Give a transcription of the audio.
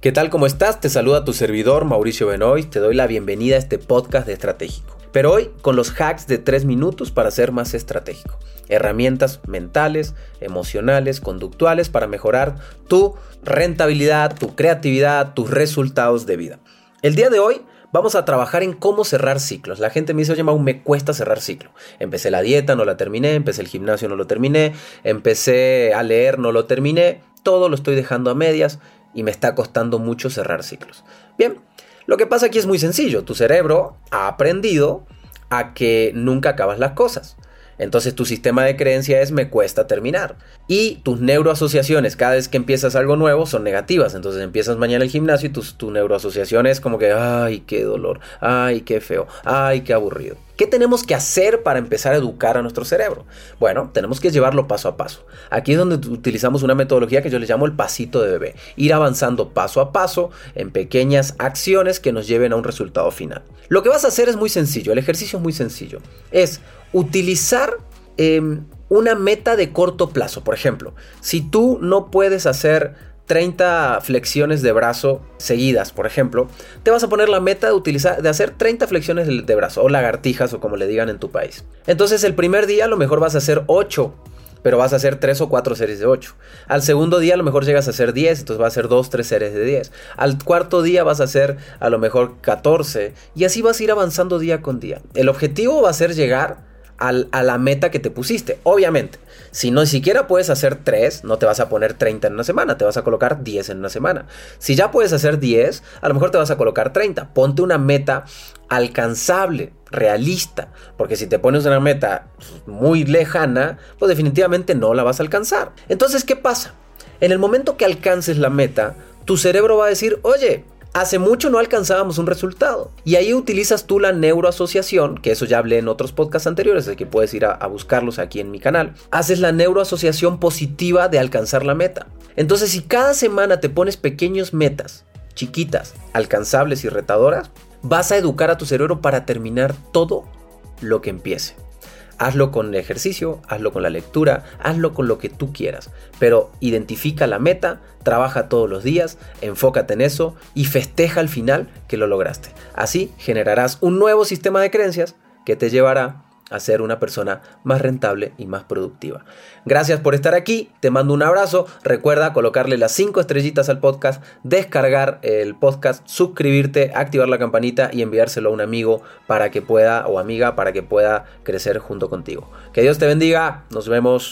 ¿Qué tal? ¿Cómo estás? Te saluda tu servidor Mauricio Benoist. Te doy la bienvenida a este podcast de Estratégico. Pero hoy con los hacks de 3 minutos para ser más estratégico. Herramientas mentales, emocionales, conductuales para mejorar tu rentabilidad, tu creatividad, tus resultados de vida. El día de hoy vamos a trabajar en cómo cerrar ciclos. La gente me dice, oye, Mau, me cuesta cerrar ciclo. Empecé la dieta, no la terminé, empecé el gimnasio, no lo terminé, empecé a leer, no lo terminé, todo lo estoy dejando a medias y me está costando mucho cerrar ciclos. Bien, lo que pasa aquí es muy sencillo. Tu cerebro ha aprendido a que nunca acabas las cosas. Entonces tu sistema de creencia es me cuesta terminar. Y tus neuroasociaciones cada vez que empiezas algo nuevo son negativas. Entonces empiezas mañana el gimnasio y tu, tu neuroasociación es como que, ay, qué dolor, ay, qué feo, ay, qué aburrido. ¿Qué tenemos que hacer para empezar a educar a nuestro cerebro? Bueno, tenemos que llevarlo paso a paso. Aquí es donde utilizamos una metodología que yo le llamo el pasito de bebé. Ir avanzando paso a paso en pequeñas acciones que nos lleven a un resultado final. Lo que vas a hacer es muy sencillo, el ejercicio es muy sencillo. Es utilizar em, una meta de corto plazo. Por ejemplo, si tú no puedes hacer 30 flexiones de brazo seguidas, por ejemplo, te vas a poner la meta de utilizar de hacer 30 flexiones de brazo o lagartijas o como le digan en tu país. Entonces, el primer día a lo mejor vas a hacer 8 pero vas a hacer 3 o 4 series de 8. Al segundo día a lo mejor llegas a hacer 10, entonces vas a hacer 2, 3 series de 10. Al cuarto día vas a hacer a lo mejor 14 y así vas a ir avanzando día con día. El objetivo va a ser llegar a la meta que te pusiste. Obviamente, si no siquiera puedes hacer 3, no te vas a poner 30 en una semana, te vas a colocar 10 en una semana. Si ya puedes hacer 10, a lo mejor te vas a colocar 30. Ponte una meta alcanzable, realista, porque si te pones una meta muy lejana, pues definitivamente no la vas a alcanzar. Entonces, ¿qué pasa? En el momento que alcances la meta, tu cerebro va a decir, oye, Hace mucho no alcanzábamos un resultado. Y ahí utilizas tú la neuroasociación, que eso ya hablé en otros podcasts anteriores, así que puedes ir a, buscarlos aquí en mi canal. Haces la neuroasociación positiva de alcanzar la meta. Entonces, si cada semana te pones pequeños metas, chiquitas, alcanzables y retadoras, vas a educar a tu cerebro para terminar todo lo que empiece. Hazlo con el ejercicio, hazlo con la lectura, hazlo con lo que tú quieras. Pero identifica la meta, trabaja todos los días, enfócate en eso y festeja al final que lo lograste. Así generarás un nuevo sistema de creencias que te llevará a ser una persona más rentable y más productiva. Gracias por estar aquí, te mando un abrazo, recuerda colocarle las 5 estrellitas al podcast, descargar el podcast, suscribirte, activar la campanita y enviárselo a un amigo para que pueda o amiga para que pueda crecer junto contigo. Que Dios te bendiga, nos vemos.